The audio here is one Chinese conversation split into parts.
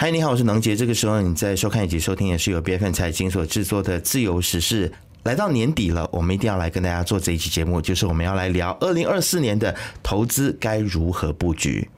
嗨，你好，我是能杰。这个时候你在收看以及收听也是由 BFN 财经所制作的《自由时事》。来到年底了，我们一定要来跟大家做这一期节目，就是我们要来聊二零二四年的投资该如何布局。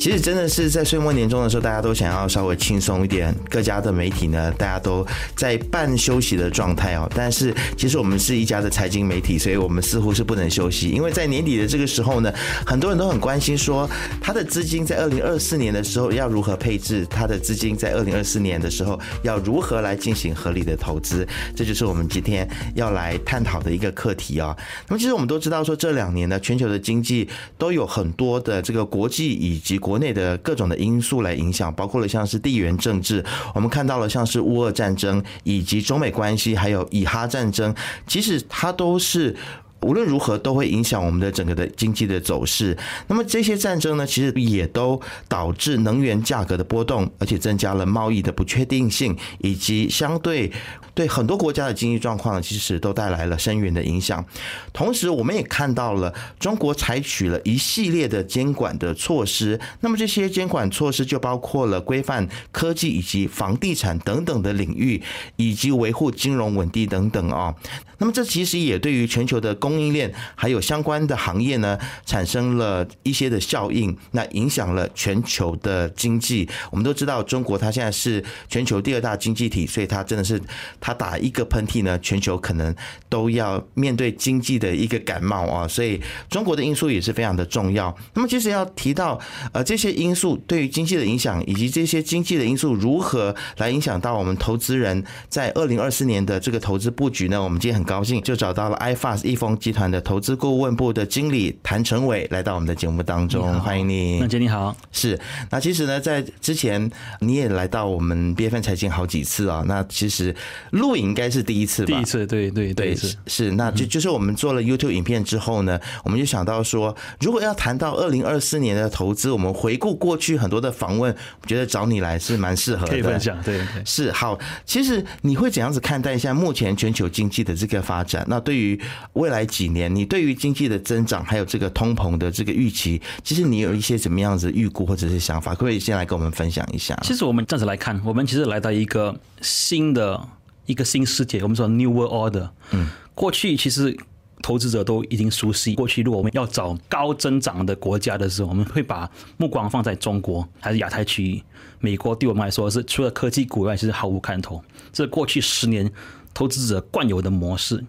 其实真的是在岁末年终的时候，大家都想要稍微轻松一点。各家的媒体呢，大家都在半休息的状态哦。但是其实我们是一家的财经媒体，所以我们似乎是不能休息。因为在年底的这个时候呢，很多人都很关心说，他的资金在二零二四年的时候要如何配置，他的资金在二零二四年的时候要如何来进行合理的投资。这就是我们今天要来探讨的一个课题啊。那么其实我们都知道说，这两年呢，全球的经济都有很多的这个国际以及国国内的各种的因素来影响，包括了像是地缘政治，我们看到了像是乌俄战争，以及中美关系，还有以哈战争，其实它都是。无论如何都会影响我们的整个的经济的走势。那么这些战争呢，其实也都导致能源价格的波动，而且增加了贸易的不确定性，以及相对对很多国家的经济状况，其实都带来了深远的影响。同时，我们也看到了中国采取了一系列的监管的措施。那么这些监管措施就包括了规范科技以及房地产等等的领域，以及维护金融稳定等等啊。那么这其实也对于全球的供供应链还有相关的行业呢，产生了一些的效应，那影响了全球的经济。我们都知道，中国它现在是全球第二大经济体，所以它真的是它打一个喷嚏呢，全球可能都要面对经济的一个感冒啊。所以中国的因素也是非常的重要。那么其实要提到呃这些因素对于经济的影响，以及这些经济的因素如何来影响到我们投资人在二零二四年的这个投资布局呢？我们今天很。高兴就找到了 iFast 易丰集团的投资顾问部的经理谭成伟来到我们的节目当中，欢迎你。那姐你好，是那其实呢，在之前你也来到我们 BFN 财经好几次啊。那其实录影应该是第一次吧？第一次，对对对，是是。那就就是我们做了 YouTube 影片之后呢，我们就想到说，如果要谈到二零二四年的投资，我们回顾过去很多的访问，我觉得找你来是蛮适合的。可以分享，对，是好。其实你会怎样子看待一下目前全球经济的这个？发展那对于未来几年，你对于经济的增长还有这个通膨的这个预期，其实你有一些怎么样子预估或者是想法，可不可以先来跟我们分享一下？其实我们这样子来看，我们其实来到一个新的一个新世界，我们说 New World Order。嗯，过去其实投资者都已经熟悉，过去如果我们要找高增长的国家的时候，我们会把目光放在中国还是亚太区域。美国对我们来说是除了科技股外，其实毫无看头。这过去十年。投资者惯有的模式。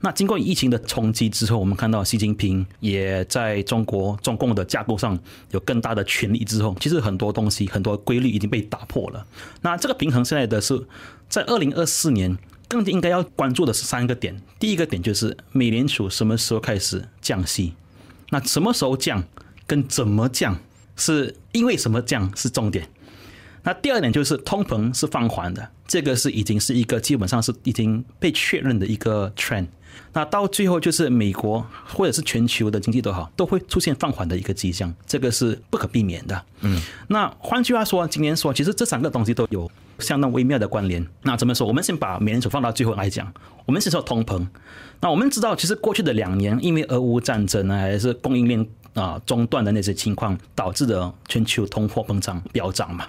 那经过疫情的冲击之后，我们看到习近平也在中国中共的架构上有更大的权力之后，其实很多东西、很多规律已经被打破了。那这个平衡现在的是在二零二四年，更应该要关注的是三个点。第一个点就是美联储什么时候开始降息？那什么时候降？跟怎么降？是因为什么降是重点？那第二点就是通膨是放缓的，这个是已经是一个基本上是已经被确认的一个 trend。那到最后就是美国或者是全球的经济都好，都会出现放缓的一个迹象，这个是不可避免的。嗯，那换句话说，今年说其实这三个东西都有相当微妙的关联。那怎么说？我们先把美联储放到最后来讲，我们先说通膨。那我们知道，其实过去的两年，因为俄乌战争呢，还是供应链啊中断的那些情况，导致的全球通货膨胀飙涨嘛。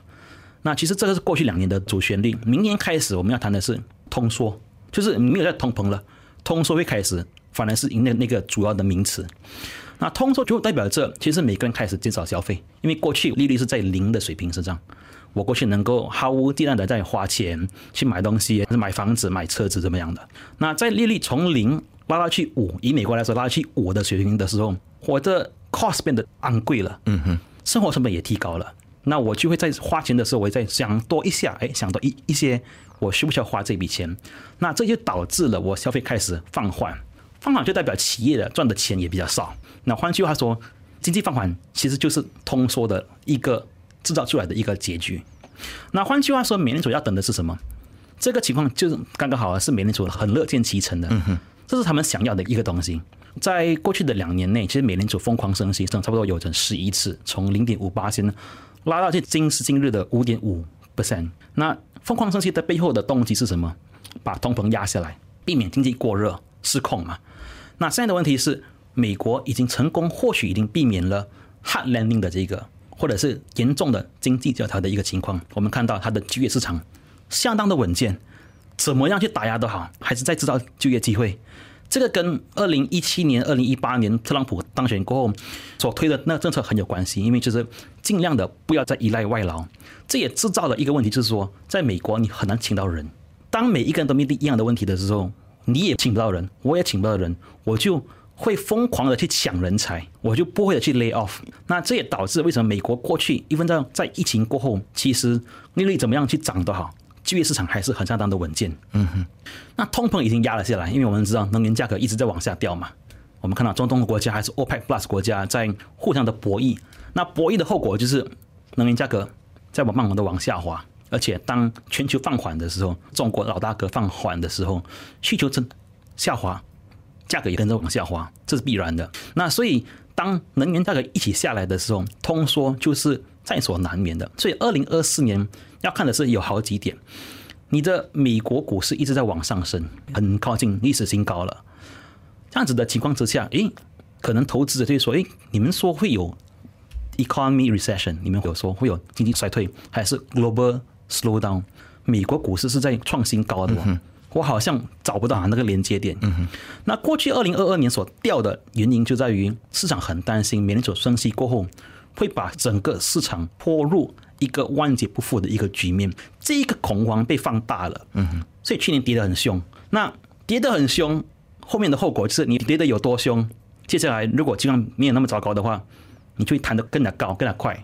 那其实这个是过去两年的主旋律，明年开始我们要谈的是通缩，就是没有在通膨了，通缩会开始，反而是那那个主要的名词。那通缩就代表着，其实每个人开始减少消费，因为过去利率是在零的水平之上，我过去能够毫无忌惮的在花钱去买东西，买房子、买车子怎么样的。那在利率从零拉到去五，以美国来说拉到去五的水平的时候，我的 cost 变得昂贵了，嗯哼，生活成本也提高了。那我就会在花钱的时候，我再想多一下，哎，想多一一些，我需不需要花这笔钱？那这就导致了我消费开始放缓，放缓就代表企业的赚的钱也比较少。那换句话说，经济放缓其实就是通缩的一个制造出来的一个结局。那换句话说，美联储要等的是什么？这个情况就是刚刚好是美联储很乐见其成的，这是他们想要的一个东西。在过去的两年内，其实美联储疯狂升息，升差不多有成十一次，从零点五八先。拉到这今时今日的五点五 percent，那疯狂升息的背后的动机是什么？把通膨压下来，避免经济过热失控嘛。那现在的问题是，美国已经成功，或许已经避免了 hard landing 的这个，或者是严重的经济萧条的一个情况。我们看到它的就业市场相当的稳健，怎么样去打压都好，还是在制造就业机会。这个跟二零一七年、二零一八年特朗普当选过后所推的那个政策很有关系，因为就是尽量的不要再依赖外劳。这也制造了一个问题，就是说，在美国你很难请到人。当每一个人都面对一样的问题的时候，你也请不到人，我也请不到人，我就会疯狂的去抢人才，我就不会的去 lay off。那这也导致为什么美国过去，一分在在疫情过后，其实利率怎么样去涨都好。就业市场还是很相当的稳健，嗯哼。那通膨已经压了下来，因为我们知道能源价格一直在往下掉嘛。我们看到中东的国家还是 OPEC Plus 国家在互相的博弈，那博弈的后果就是能源价格在往慢慢的往下滑，而且当全球放缓的时候，中国老大哥放缓的时候，需求增下滑，价格也跟着往下滑，这是必然的。那所以当能源价格一起下来的时候，通缩就是在所难免的。所以二零二四年。要看的是有好几点，你的美国股市一直在往上升，很靠近历史新高了。这样子的情况之下，诶，可能投资者就会说，诶，你们说会有 economy recession，你们有说会有经济衰退，还是 global slowdown？美国股市是在创新高的，我好像找不到那个连接点。那过去二零二二年所掉的原因就在于市场很担心美联储升息过后会把整个市场拖入。一个万劫不复的一个局面，这一个恐慌被放大了，嗯哼，所以去年跌得很凶。那跌得很凶，后面的后果就是你跌得有多凶，接下来如果情况没有那么糟糕的话，你就会弹得更加高、更加快。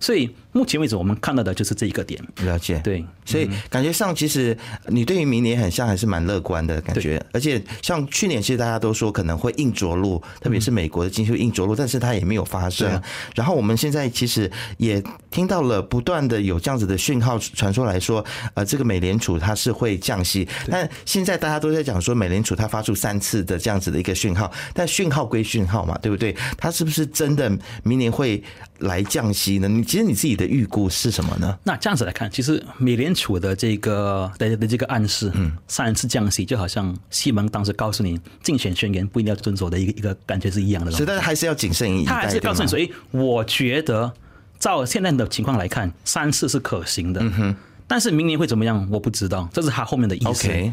所以目前为止，我们看到的就是这一个点。了解，对，所以感觉上其实你对于明年很像还是蛮乐观的感觉。而且像去年，其实大家都说可能会硬着陆，特别是美国的经济硬着陆，但是它也没有发生。然后我们现在其实也听到了不断的有这样子的讯号传出来说，呃，这个美联储它是会降息。但现在大家都在讲说，美联储它发出三次的这样子的一个讯号，但讯号归讯号嘛，对不对？它是不是真的明年会来降息呢？你？其实你自己的预估是什么呢？那这样子来看，其实美联储的这个的的这个暗示，嗯，三次降息就好像西蒙当时告诉你竞选宣言不一定要遵守的一个一个感觉是一样的。所以，但是还是要谨慎一点他还是告诉你，所以我觉得照现在的情况来看，三次是可行的。嗯哼，但是明年会怎么样，我不知道。这是他后面的意思。OK，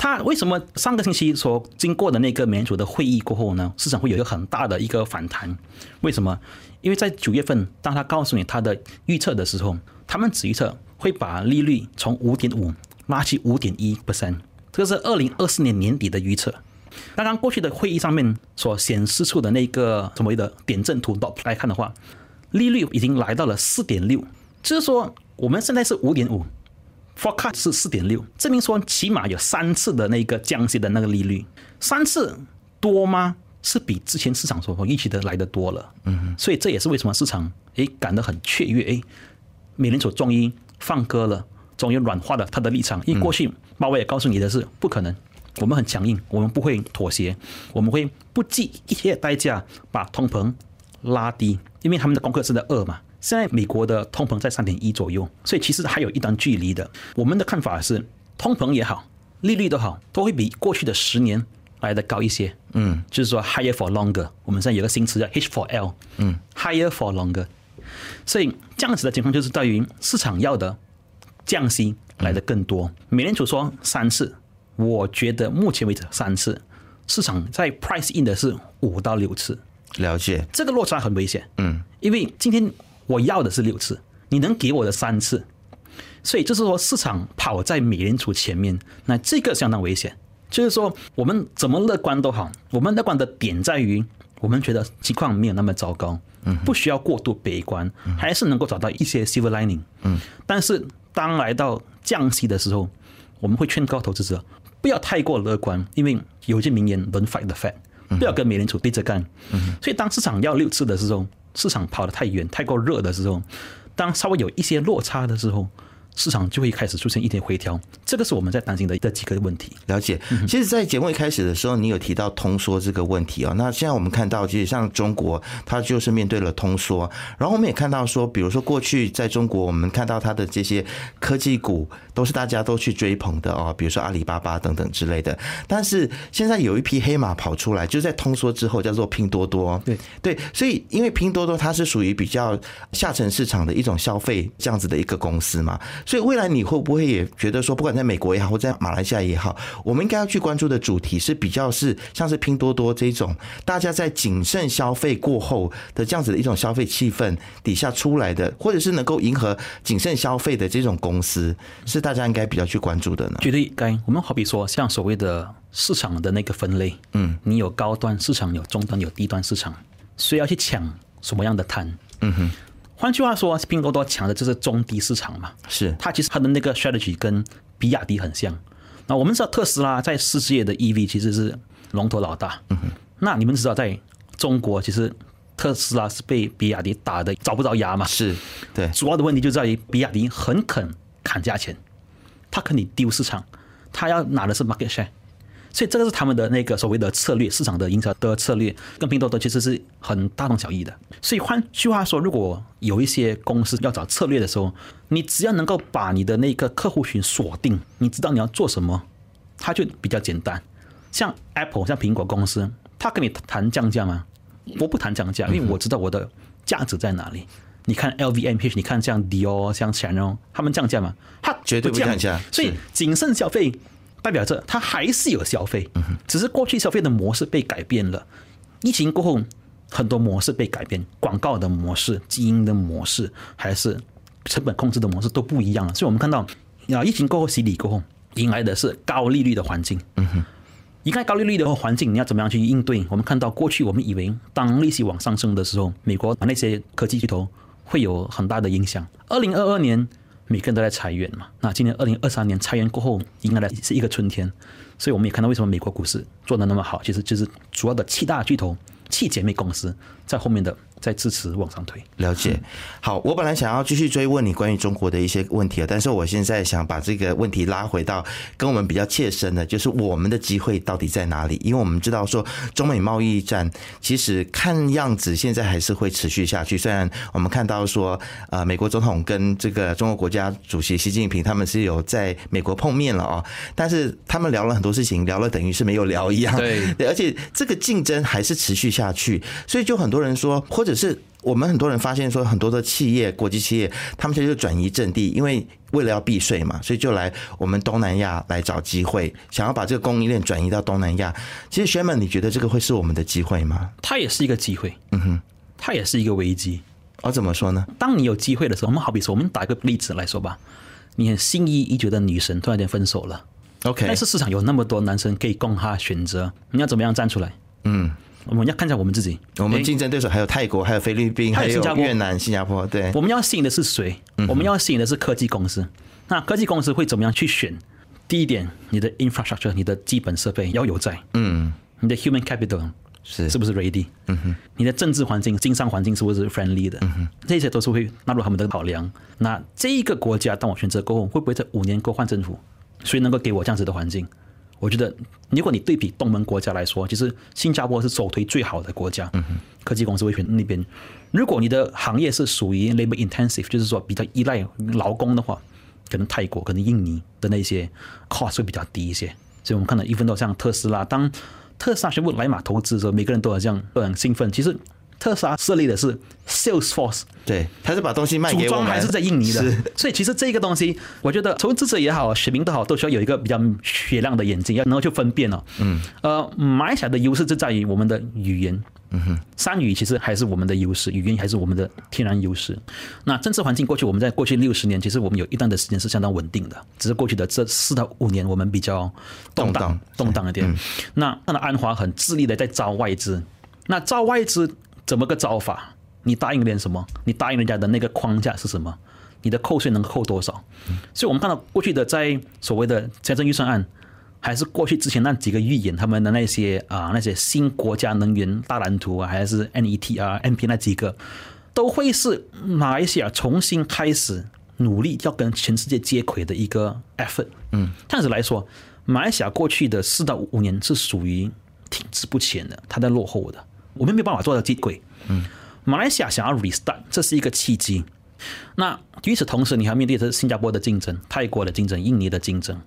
他为什么上个星期所经过的那个美联储的会议过后呢？市场会有一个很大的一个反弹？为什么？因为在九月份，当他告诉你他的预测的时候，他们只预测会把利率从五点五拉去五点一 percent，这个是二零二四年年底的预测。刚刚过去的会议上面所显示出的那个所谓的点阵图来看的话，利率已经来到了四点六，就是说我们现在是五点五，forecast 是四点六，证明说起码有三次的那个降息的那个利率，三次多吗？是比之前市场所预期的来的多了，嗯，所以这也是为什么市场诶感到很雀跃，诶，美联储终于放歌了，终于软化了他的立场。因为过去鲍威尔告诉你的是不可能，我们很强硬，我们不会妥协，我们会不计一切代价把通膨拉低，因为他们的功课是在二嘛。现在美国的通膨在三点一左右，所以其实还有一段距离的。我们的看法是，通膨也好，利率都好，都会比过去的十年。来的高一些，嗯，就是说 higher for longer。我们现在有个新词叫 H for L，嗯，higher for longer。所以这样子的情况就是在于市场要的降息来的更多。美联储说三次，我觉得目前为止三次，市场在 price in 的是五到六次。了解，这个落差很危险，嗯，因为今天我要的是六次，你能给我的三次，所以就是说市场跑在美联储前面，那这个相当危险。就是说，我们怎么乐观都好，我们乐观的点在于，我们觉得情况没有那么糟糕，嗯，不需要过度悲观，还是能够找到一些 silver lining，嗯。但是当来到降息的时候，我们会劝告投资者不要太过乐观，因为有句名言，don't fight the Fed，不要跟美联储对着干。嗯。所以当市场要六次的时候，市场跑得太远、太过热的时候，当稍微有一些落差的时候，市场就会开始出现一点回调，这个是我们在担心的这几个问题。了解，其实，在节目一开始的时候，你有提到通缩这个问题啊。那现在我们看到，其实像中国，它就是面对了通缩。然后我们也看到说，比如说过去在中国，我们看到它的这些科技股都是大家都去追捧的哦，比如说阿里巴巴等等之类的。但是现在有一匹黑马跑出来，就在通缩之后，叫做拼多多。对对，所以因为拼多多它是属于比较下沉市场的一种消费这样子的一个公司嘛，所以未来你会不会也觉得说，不管在美国也好，或在马来西亚也好，我们应该要去关注的主题是比较是像是拼多多这种大家在谨慎消费过后的这样子的一种消费气氛底下出来的，或者是能够迎合谨慎消费的这种公司，是大家应该比较去关注的呢？绝对该。我们好比说，像所谓的市场的那个分类，嗯，你有高端市场，有中端，有低端市场，谁要去抢什么样的摊？嗯哼。换句话说，拼多多抢的就是中低市场嘛。是它其实它的那个 strategy 跟比亚迪很像。那我们知道特斯拉在世界的 EV 其实是龙头老大。嗯哼。那你们知道在中国，其实特斯拉是被比亚迪打的找不着牙嘛？是对。主要的问题就在于比亚迪很肯砍价钱，他肯你丢市场，他要拿的是 market share。所以这个是他们的那个所谓的策略，市场的营销的策略，跟拼多多其实是很大同小异的。所以换句话说，如果有一些公司要找策略的时候，你只要能够把你的那个客户群锁定，你知道你要做什么，它就比较简单。像 Apple，像苹果公司，他跟你谈降价吗？我不谈降价，因为我知道我的价值在哪里。你看 LVMH，你看像 Dior、像 Chanel，他们降价吗？他绝对不降价。所以谨慎消费。代表着它还是有消费，只是过去消费的模式被改变了。疫情过后，很多模式被改变，广告的模式、基因的模式，还是成本控制的模式都不一样了。所以我们看到，啊，疫情过后洗礼过后，迎来的是高利率的环境。嗯哼，一看高利率的环境，你要怎么样去应对？我们看到过去我们以为当利息往上升的时候，美国那些科技巨头会有很大的影响。二零二二年。每个人都在裁员嘛，那今年二零二三年裁员过后，迎来的是一个春天，所以我们也看到为什么美国股市做的那么好，其实就是主要的七大巨头、七姐妹公司在后面的。在支持往上推，了解。好，我本来想要继续追问你关于中国的一些问题啊，但是我现在想把这个问题拉回到跟我们比较切身的，就是我们的机会到底在哪里？因为我们知道说中美贸易战其实看样子现在还是会持续下去。虽然我们看到说，呃，美国总统跟这个中国国家主席习近平他们是有在美国碰面了哦，但是他们聊了很多事情，聊了等于是没有聊一样。对，而且这个竞争还是持续下去，所以就很多人说，或者。只是我们很多人发现说，很多的企业、国际企业，他们现在就转移阵地，因为为了要避税嘛，所以就来我们东南亚来找机会，想要把这个供应链转移到东南亚。其实，学们，你觉得这个会是我们的机会吗？它也是一个机会，嗯哼，它也是一个危机。我怎么说呢？当你有机会的时候，我们好比说，我们打一个例子来说吧，你很心仪已久的女神突然间分手了，OK，但是市场有那么多男生可以供她选择，你要怎么样站出来？嗯。我们要看一下我们自己，我们竞争对手还有泰国，还有菲律宾，还有越南、新加坡。对，我们要吸引的是谁？我们要吸引的是科技公司。那科技公司会怎么样去选？第一点，你的 infrastructure，你的基本设备要有在。嗯。你的 human capital 是是不是 ready？嗯哼。你的政治环境、经商环境是不是 friendly 的？嗯哼。这些都是会纳入他们的考量。那这一个国家，当我选择过后，会不会在五年过换政府？谁能够给我这样子的环境？我觉得，如果你对比东盟国家来说，其实新加坡是首推最好的国家。科技公司会选那边。如果你的行业是属于 labor intensive，就是说比较依赖劳工的话，可能泰国、可能印尼的那些 cost 会比较低一些。所以我们看到，一分都像特斯拉，当特斯拉宣布来马投资的时候，每个人都好像都很兴奋。其实。特斯拉设立的是 Salesforce，对，他是把东西卖给我们，还是在印尼的，所以其实这个东西，我觉得投资者也好，选民都好，都需要有一个比较雪亮的眼睛，要能够去分辨哦。嗯，呃，马来西亚的优势就在于我们的语言，嗯哼，三语其实还是我们的优势，语言还是我们的天然优势。那政治环境过去，我们在过去六十年，其实我们有一段的时间是相当稳定的，只是过去的这四到五年，我们比较动荡，动荡一点。那看到安华很致力的在招外资，那招外资。怎么个招法？你答应点什么？你答应人家的那个框架是什么？你的扣税能扣多少？所以，我们看到过去的在所谓的财政预算案，还是过去之前那几个预言他们的那些啊那些新国家能源大蓝图啊，还是 NET 啊、MP 那几个，都会是马来西亚重新开始努力要跟全世界接轨的一个 effort。嗯，这样子来说，马来西亚过去的四到五年是属于停滞不前的，它在落后的，我们没有办法做到接轨。嗯，马来西亚想要 restart，这是一个契机。那与此同时，你还面对着新加坡的竞争、泰国的竞争、印尼的竞争，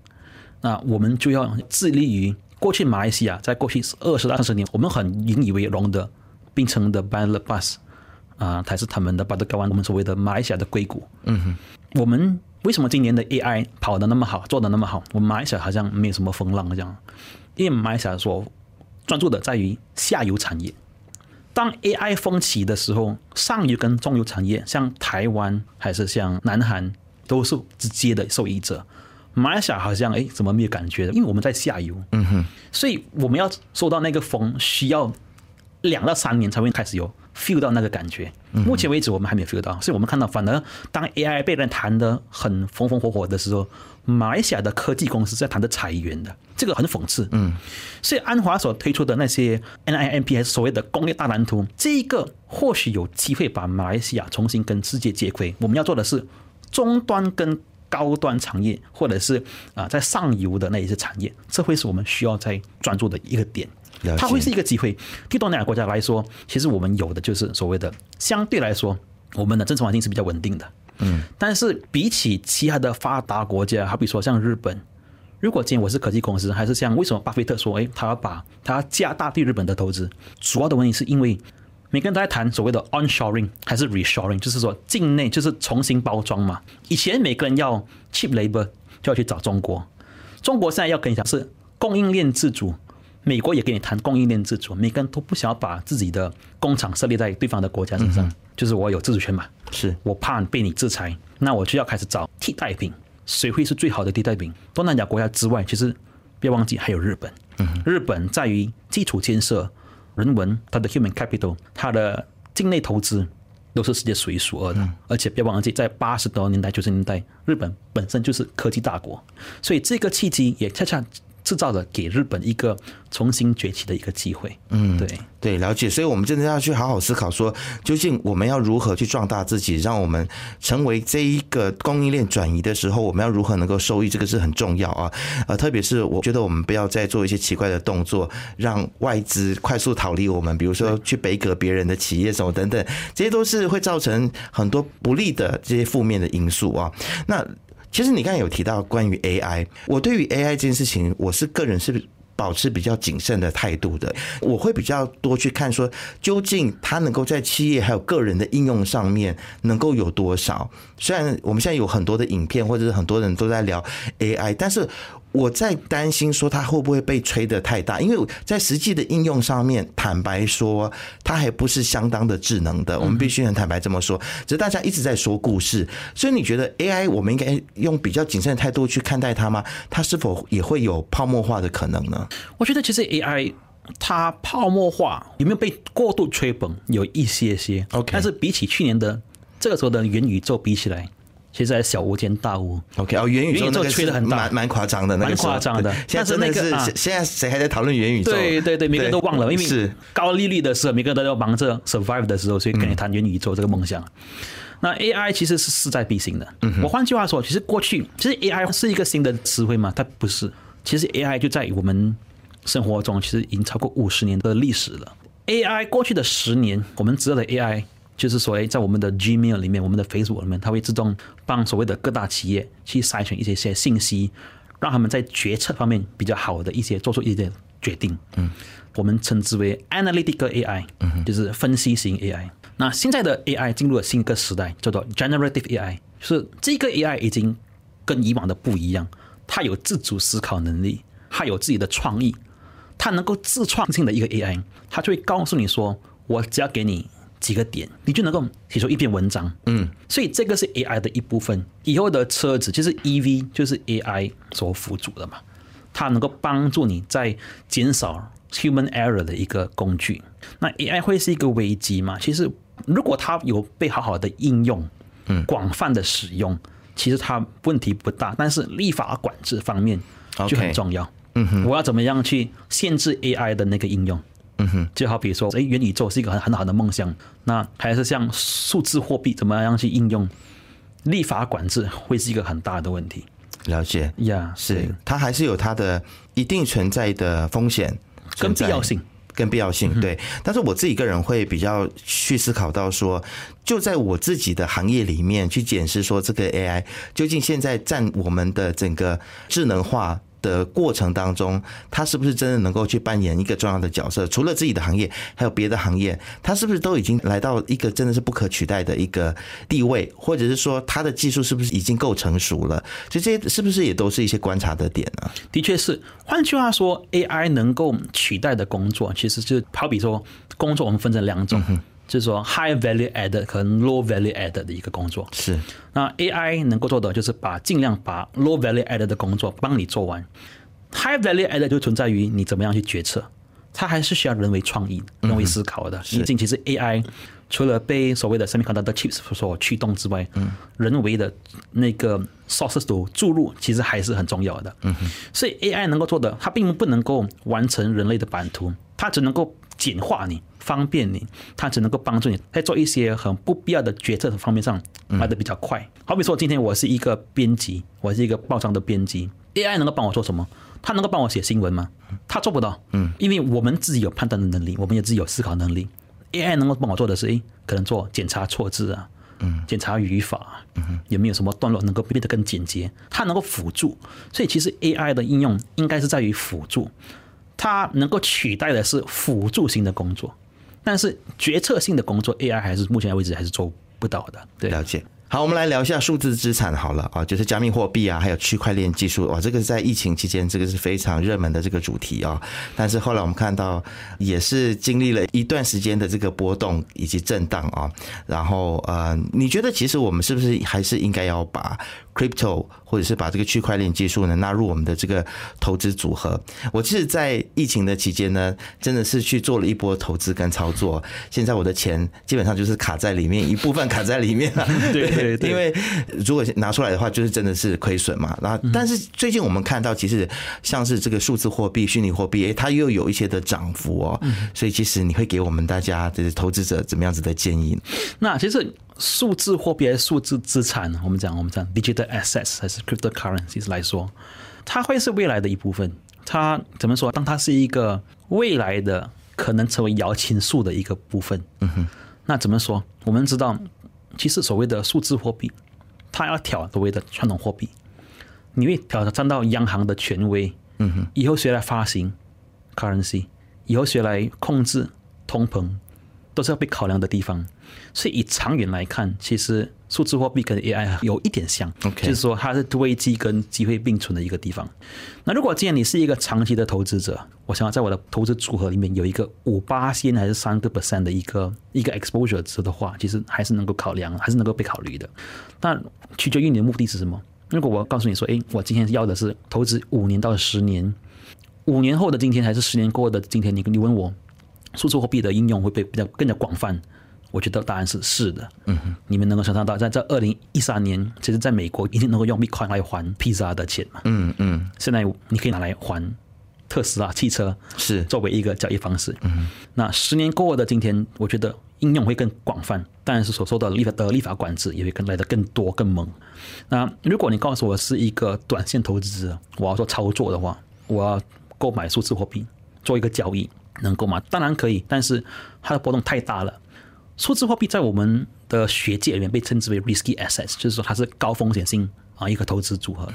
那我们就要致力于过去马来西亚在过去二十到三十年，我们很引以为荣的槟城的 b a n l Bus 啊，才是他们的巴德高湾，我们所谓的马来西亚的硅谷。嗯哼，我们为什么今年的 AI 跑得那么好，做得那么好？我们马来西亚好像没有什么风浪这样，因为马来西亚所专注的在于下游产业。当 AI 风起的时候，上游跟中游产业，像台湾还是像南韩，都是直接的受益者。马来西亚好像哎，怎么没有感觉？因为我们在下游，嗯哼，所以我们要收到那个风，需要两到三年才会开始有 feel 到那个感觉。目前为止，我们还没有 feel 到，所以我们看到，反而当 AI 被人谈的很风风火火的时候，马来西亚的科技公司在谈的裁员的，这个很讽刺。嗯，所以安华所推出的那些 NIMP 还是所谓的工业大蓝图，这一个或许有机会把马来西亚重新跟世界接轨。我们要做的是终端跟高端产业，或者是啊在上游的那一些产业，这会是我们需要在专注的一个点。它会是一个机会。对东南亚国家来说，其实我们有的就是所谓的相对来说，我们的政治环境是比较稳定的。嗯，但是比起其他的发达国家，好比说像日本，如果今天我是科技公司，还是像为什么巴菲特说，哎，他要把他要加大对日本的投资，主要的问题是因为每个人都在谈所谓的 onshoring 还是 reshoring，就是说境内就是重新包装嘛。以前每个人要 cheap labor 就要去找中国，中国现在要跟你讲是供应链自主。美国也跟你谈供应链自主，每个人都不想要把自己的工厂设立在对方的国家身上，就是我有自主权嘛。是我怕被你制裁，那我就要开始找替代品。谁会是最好的替代品？东南亚国家之外，其实别忘记还有日本。日本在于基础建设、人文，它的 human capital，它的境内投资都是世界数一数二的。而且别忘记，在八十多年代、九十年代，日本本身就是科技大国，所以这个契机也恰恰。制造了给日本一个重新崛起的一个机会。嗯，对对，了解。所以，我们真的要去好好思考，说究竟我们要如何去壮大自己，让我们成为这一个供应链转移的时候，我们要如何能够受益，这个是很重要啊。呃，特别是我觉得我们不要再做一些奇怪的动作，让外资快速逃离我们，比如说去北革别人的企业什么等等，这些都是会造成很多不利的这些负面的因素啊。那其实你刚才有提到关于 AI，我对于 AI 这件事情，我是个人是保持比较谨慎的态度的。我会比较多去看说，究竟它能够在企业还有个人的应用上面能够有多少。虽然我们现在有很多的影片，或者是很多人都在聊 AI，但是。我在担心说它会不会被吹得太大，因为在实际的应用上面，坦白说，它还不是相当的智能的。我们必须很坦白这么说。只是大家一直在说故事，所以你觉得 AI 我们应该用比较谨慎的态度去看待它吗？它是否也会有泡沫化的可能呢？我觉得其实 AI 它泡沫化有没有被过度吹捧，有一些些。OK，但是比起去年的这个时候的元宇宙比起来。其实还小巫见大巫。OK，哦，元宇宙吹的很大，蛮蛮夸张的，蛮夸张的。现在那个现在谁还在讨论元宇宙？对对对，每个人都忘了，因为是高利率的时候，每个人都要忙着 survive 的时候，所以跟你谈元宇宙这个梦想。那 AI 其实是势在必行的。我换句话说，其实过去其实 AI 是一个新的词汇嘛，它不是。其实 AI 就在我们生活中，其实已经超过五十年的历史了。AI 过去的十年，我们知道的 AI。就是所谓在我们的 Gmail 里面，我们的 Facebook 里面，它会自动帮所谓的各大企业去筛选一些些信息，让他们在决策方面比较好的一些做出一些决定。嗯，我们称之为 Analytical AI，就是分析型 AI。那现在的 AI 进入了新一个时代，叫做 Generative AI，就是这个 AI 已经跟以往的不一样，它有自主思考能力，它有自己的创意，它能够自创性的一个 AI，它就会告诉你说，我只要给你。几个点，你就能够写出一篇文章。嗯，所以这个是 AI 的一部分。以后的车子就是 EV，就是 AI 所辅助的嘛，它能够帮助你在减少 human error 的一个工具。那 AI 会是一个危机吗？其实，如果它有被好好的应用，嗯，广泛的使用，其实它问题不大。但是立法管制方面就很重要。嗯哼，我要怎么样去限制 AI 的那个应用？嗯哼，就好比说，哎，元宇宙是一个很很好的梦想，那还是像数字货币怎么样去应用？立法管制会是一个很大的问题。了解，呀，是它还是有它的一定存在的风险跟必要性。跟必要性对，但是我自己个人会比较去思考到说，就在我自己的行业里面去检视说，这个 AI 究竟现在占我们的整个智能化。的过程当中，他是不是真的能够去扮演一个重要的角色？除了自己的行业，还有别的行业，他是不是都已经来到一个真的是不可取代的一个地位？或者是说，他的技术是不是已经够成熟了？所以这些是不是也都是一些观察的点呢？的确是。换句话说，AI 能够取代的工作，其实就好比说，工作我们分成两种。就是说，high value add 和 low value add 的一个工作是。那 AI 能够做的就是把尽量把 low value add 的工作帮你做完。high value add 就存在于你怎么样去决策，它还是需要人为创意、人为思考的。毕竟，其实 AI 除了被所谓的 semiconductor chips 所驱动之外，嗯，人为的那个 sources 的注入其实还是很重要的。所以 AI 能够做的，它并不能够完成人类的版图，它只能够简化你。方便你，它只能够帮助你在做一些很不必要的决策的方面上来的比较快。好比说，今天我是一个编辑，我是一个报章的编辑，AI 能够帮我做什么？它能够帮我写新闻吗？它做不到。嗯，因为我们自己有判断的能力，我们也自己有思考能力。AI 能够帮我做的是，诶，可能做检查错字啊，嗯，检查语法，嗯有没有什么段落能够变得更简洁？它能够辅助。所以，其实 AI 的应用应该是在于辅助，它能够取代的是辅助性的工作。但是决策性的工作，AI 还是目前为止还是做不到的。对，了解。好，我们来聊一下数字资产好了啊，就是加密货币啊，还有区块链技术哇，这个在疫情期间这个是非常热门的这个主题啊。但是后来我们看到，也是经历了一段时间的这个波动以及震荡啊。然后呃，你觉得其实我们是不是还是应该要把？crypto 或者是把这个区块链技术呢纳入我们的这个投资组合。我其实，在疫情的期间呢，真的是去做了一波投资跟操作。现在我的钱基本上就是卡在里面，一部分卡在里面 了。对，因为如果拿出来的话，就是真的是亏损嘛。然后，但是最近我们看到，其实像是这个数字货币、虚拟货币，哎，它又有一些的涨幅哦。所以，其实你会给我们大家就是投资者怎么样子的建议？那其实。数字货币还是数字资产？我们讲，我们讲 digital assets 还是 cryptocurrencies 来说，它会是未来的一部分。它怎么说？当它是一个未来的可能成为摇钱树的一个部分。嗯哼。那怎么说？我们知道，其实所谓的数字货币，它要挑所谓的传统货币，你会挑战到央行的权威。嗯哼。以后谁来发行 currency？以后谁来控制通膨？都是要被考量的地方。所以以长远来看，其实数字货币跟 AI 有一点像，就是说它是危机跟机会并存的一个地方。那如果既然你是一个长期的投资者，我想要在我的投资组合里面有一个五八仙还是三个 percent 的一个一个 exposure 值的话，其实还是能够考量，还是能够被考虑的。但取决于你的目的是什么。如果我告诉你说，哎，我今天要的是投资五年到十年，五年后的今天还是十年过后的今天，你你问我数字货币的应用会被比较更加广泛？我觉得答案是是的。嗯哼，你们能够想象到，在这二零一三年，其实在美国一定能够用 Bitcoin 来还披萨的钱嘛？嗯嗯。现在你可以拿来还特斯拉汽车，是作为一个交易方式。嗯。那十年过后的今天，我觉得应用会更广泛，但是所受到的立法的立法管制也会更来的更多更猛。那如果你告诉我是一个短线投资者，我要做操作的话，我要购买数字货币做一个交易，能够吗？当然可以，但是它的波动太大了。数字货币在我们的学界里面被称之为 risky assets，就是说它是高风险性啊一个投资组合，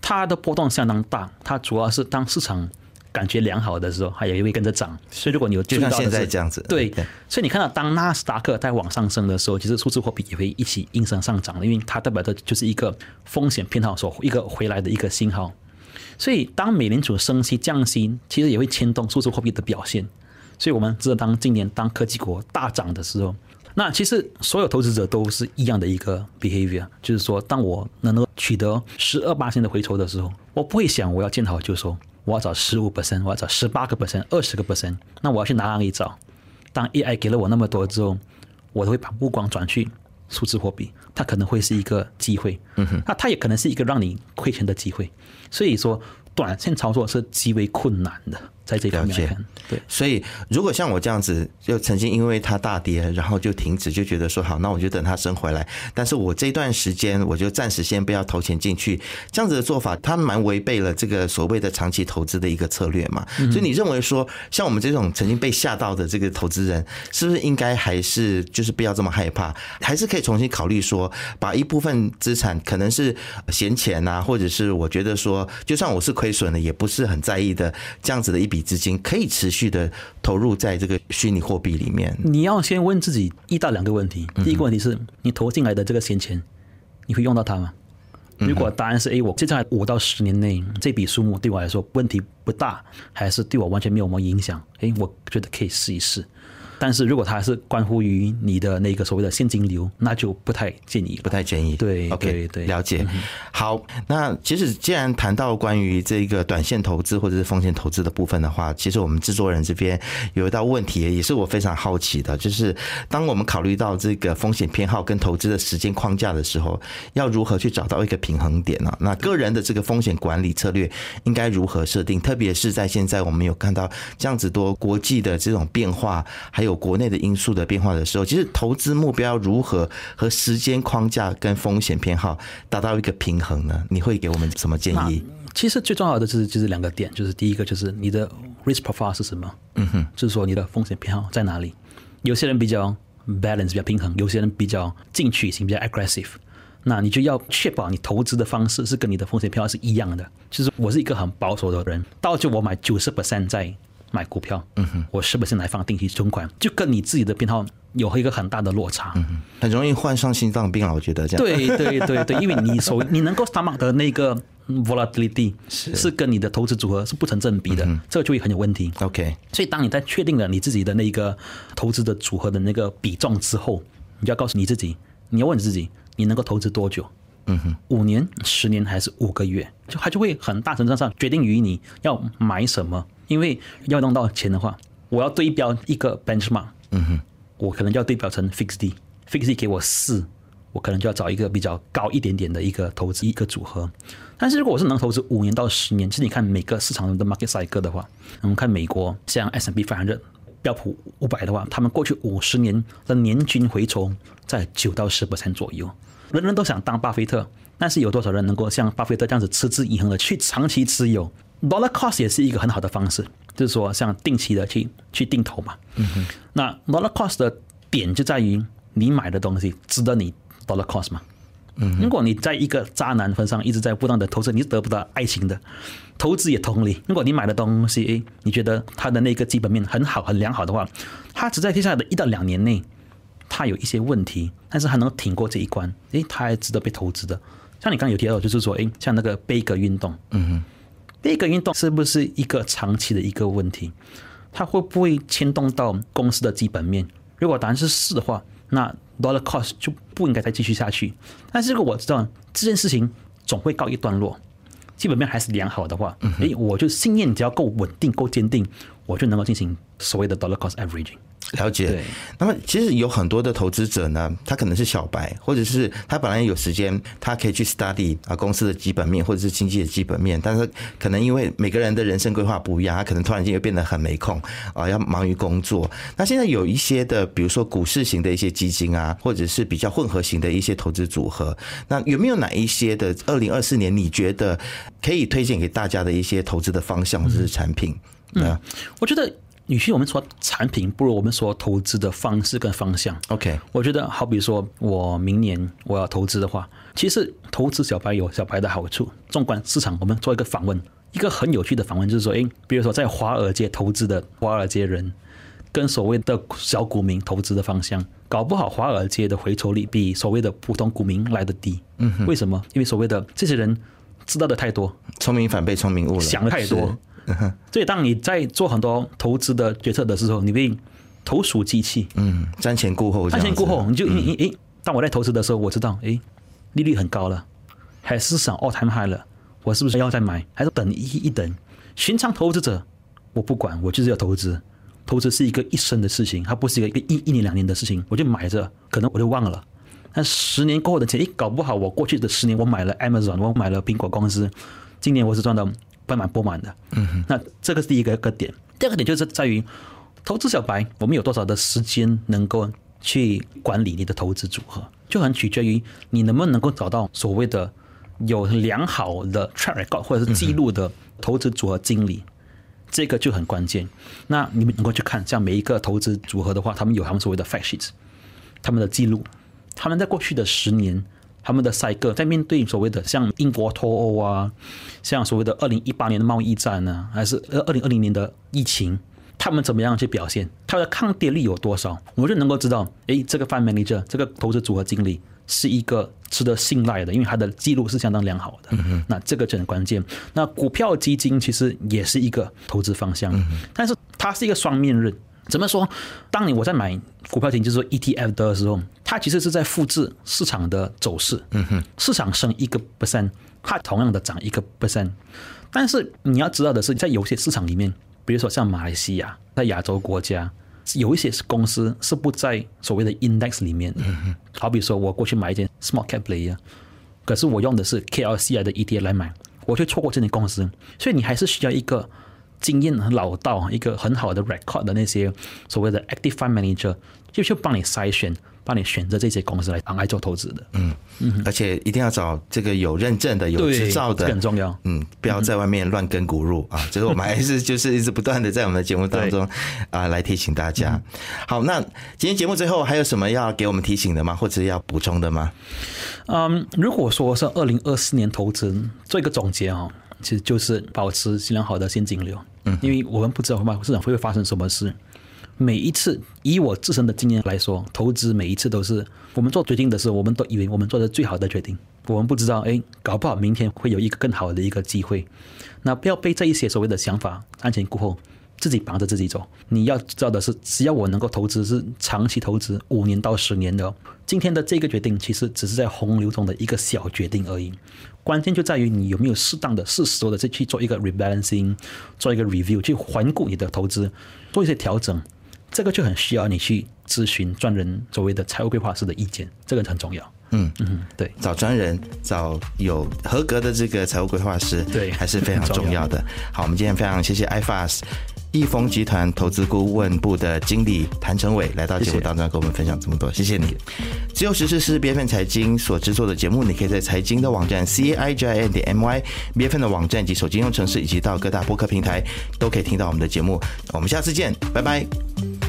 它的波动相当大。它主要是当市场感觉良好的时候，它也会跟着涨。所以如果你有就像现在这样子，对，所以你看到当纳斯达克在往上升的时候，其实数字货币也会一起应声上涨的，因为它代表的就是一个风险偏好所一个回来的一个信号。所以当美联储升息降息，其实也会牵动数字货币的表现。所以我们知道，当今年当科技股大涨的时候，那其实所有投资者都是一样的一个 behavior，就是说，当我能够取得十二八千的回抽的时候，我不会想我要见好就收，我要找十五 percent，我要找十八个 percent，二十个 percent，那我要去哪里找？当 AI 给了我那么多之后，我都会把目光转去数字货币，它可能会是一个机会，嗯哼，那它也可能是一个让你亏钱的机会。所以说，短线操作是极为困难的。在这方面看，对。所以，如果像我这样子，就曾经因为它大跌，然后就停止，就觉得说好，那我就等它升回来。但是我这段时间，我就暂时先不要投钱进去。这样子的做法，它蛮违背了这个所谓的长期投资的一个策略嘛。所以，你认为说，像我们这种曾经被吓到的这个投资人，是不是应该还是就是不要这么害怕，还是可以重新考虑说，把一部分资产可能是闲钱啊，或者是我觉得说，就算我是亏损的，也不是很在意的，这样子的一笔资金可以持续的投入在这个虚拟货币里面。你要先问自己一到两个问题。第一个问题是你投进来的这个闲钱，你会用到它吗？如果答案是 A，我接下来五到十年内这笔数目对我来说问题不大，还是对我完全没有什么影响？哎，我觉得可以试一试。但是如果它是关乎于你的那个所谓的现金流，那就不太建议，不太建议。对，OK，对，了解。好，那其实既然谈到关于这个短线投资或者是风险投资的部分的话，其实我们制作人这边有一道问题，也是我非常好奇的，就是当我们考虑到这个风险偏好跟投资的时间框架的时候，要如何去找到一个平衡点呢？那个人的这个风险管理策略应该如何设定？特别是在现在我们有看到这样子多国际的这种变化，还有有国内的因素的变化的时候，其实投资目标如何和时间框架跟风险偏好达到一个平衡呢？你会给我们什么建议？其实最重要的就是就是两个点，就是第一个就是你的 risk profile 是什么？嗯哼，就是说你的风险偏好在哪里？有些人比较 balance 比较平衡，有些人比较进取型比较 aggressive，那你就要确保你投资的方式是跟你的风险偏好是一样的。其实我是一个很保守的人，到就我买九十 percent 在。买股票，嗯哼，我是不是来放定期存款？就跟你自己的偏好有一个很大的落差，嗯哼，很容易患上心脏病了。我觉得这样，对对对对，因为你所你能够 stomach 的那个 volatility 是是跟你的投资组合是不成正比的，这个就会很有问题。OK，所以当你在确定了你自己的那个投资的组合的那个比重之后，你就要告诉你自己，你要问你自己，你能够投资多久？嗯哼，五年、十年还是五个月？就它就会很大程度上决定于你要买什么。因为要弄到钱的话，我要对标一个 benchmark，嗯哼，我可能就要对标成 fixed D，fixed D 给我四，我可能就要找一个比较高一点点的一个投资一个组合。但是如果我是能投资五年到十年，其实你看每个市场的 market cycle 的话，我们看美国像 SMB 500标普五百的话，他们过去五十年的年均回酬在九到十 percent 左右。人人都想当巴菲特，但是有多少人能够像巴菲特这样子持之以恒的去长期持有？Dollar cost 也是一个很好的方式，就是说像定期的去去定投嘛。嗯哼。那 Dollar cost 的点就在于你买的东西值得你 Dollar cost 吗？嗯。如果你在一个渣男身上一直在不断的投资，你是得不到爱情的。投资也同理，如果你买的东西，诶，你觉得它的那个基本面很好很良好的话，它只在接下来的一到两年内，它有一些问题，但是还能挺过这一关，诶，它还值得被投资的。像你刚刚有提到，就是说，诶，像那个贝格运动，嗯哼。这个运动是不是一个长期的一个问题？它会不会牵动到公司的基本面？如果答案是是的话，那 dollar cost 就不应该再继续下去。但是如果我知道这件事情总会告一段落，基本面还是良好的话，诶，我就信念只要够稳定、够坚定，我就能够进行所谓的 dollar cost averaging。了解，那么其实有很多的投资者呢，他可能是小白，或者是他本来有时间，他可以去 study 啊公司的基本面或者是经济的基本面，但是可能因为每个人的人生规划不一样，他可能突然间又变得很没空啊，要忙于工作。那现在有一些的，比如说股市型的一些基金啊，或者是比较混合型的一些投资组合，那有没有哪一些的二零二四年你觉得可以推荐给大家的一些投资的方向或者是产品？嗯，我觉得。与其我们说产品，不如我们说投资的方式跟方向。OK，我觉得好比说我明年我要投资的话，其实投资小白有小白的好处。纵观市场，我们做一个访问，一个很有趣的访问就是说，诶，比如说在华尔街投资的华尔街人，跟所谓的小股民投资的方向，搞不好华尔街的回酬率比所谓的普通股民来的低。嗯，为什么？因为所谓的这些人知道的太多，聪明反被聪明误了，想的太多。所以，当你在做很多投资的决策的时候，你会投鼠忌器，嗯，瞻前顾后，瞻前顾后，你就诶诶，当我在投资的时候，我知道，诶，利率很高了，还是想 all time high 了，我是不是要再买？还是等一一等？寻常投资者，我不管，我就是要投资，投资是一个一生的事情，它不是一个一一年两年的事情，我就买着，可能我就忘了。但十年过后的钱，诶，搞不好我过去的十年我买了 Amazon，我买了苹果公司，今年我是赚到。盆满不满的。嗯哼，那这个是第一个个点。第二个点就是在于投资小白，我们有多少的时间能够去管理你的投资组合，就很取决于你能不能够找到所谓的有良好的 track record 或者是记录的投资组合经理。这个就很关键。那你们能够去看，像每一个投资组合的话，他们有他们所谓的 fact sheets，他们的记录，他们在过去的十年，他们的赛个在面对所谓的像英国脱欧啊，像所谓的二零一八年的贸易战呢，还是二二零二零年的疫情，他们怎么样去表现？它的抗跌力有多少？我就能够知道，诶，这个 fund manager 这个投资组合经理。是一个值得信赖的，因为他的记录是相当良好的。那这个就很关键。那股票基金其实也是一个投资方向，但是它是一个双面刃。怎么说？当你我在买股票型，就是说 ETF 的时候，它其实是在复制市场的走势。嗯哼市场升一个 percent，它同样的涨一个 percent。但是你要知道的是，在有些市场里面，比如说像马来西亚，在亚洲国家。有一些公司是不在所谓的 index 里面的，好比说我过去买一件 small cap player，可是我用的是 KLCI 的 ETF 来买，我就错过这间公司。所以你还是需要一个经验很老道、一个很好的 record 的那些所谓的 active fund manager，就去帮你筛选。帮你选择这些公司来来做投资的，嗯嗯，而且一定要找这个有认证的、有执照的，很重要。嗯，不要在外面乱跟股入啊！这个我们还是 就是一直不断的在我们的节目当中啊来提醒大家。好，那今天节目最后还有什么要给我们提醒的吗？或者要补充的吗？嗯，如果说是二零二四年投资做一个总结啊，其实就是保持尽量好的现金流。嗯，因为我们不知道会市场会发生什么事。每一次，以我自身的经验来说，投资每一次都是我们做决定的时候，我们都以为我们做的最好的决定。我们不知道，哎，搞不好明天会有一个更好的一个机会。那不要被这一些所谓的想法安前过后，自己绑着自己走。你要知道的是，只要我能够投资是长期投资，五年到十年的，今天的这个决定其实只是在洪流中的一个小决定而已。关键就在于你有没有适当的、适时的去做一个 rebalancing，做一个 review，去环顾你的投资，做一些调整。这个就很需要你去咨询专人所谓的财务规划师的意见，这个很重要。嗯嗯，对，找专人，找有合格的这个财务规划师，对，还是非常重要的。好，我们今天非常谢谢 iFAS。易丰集团投资顾问部的经理谭成伟来到节目当中，跟我们分享这么多，谢谢你。自由时事是 B F N 财经所制作的节目，你可以在财经的网站 C A I J I N 点 M Y，B F N 的网站及手机应用程式，以及到各大播客平台都可以听到我们的节目。我们下次见，拜拜。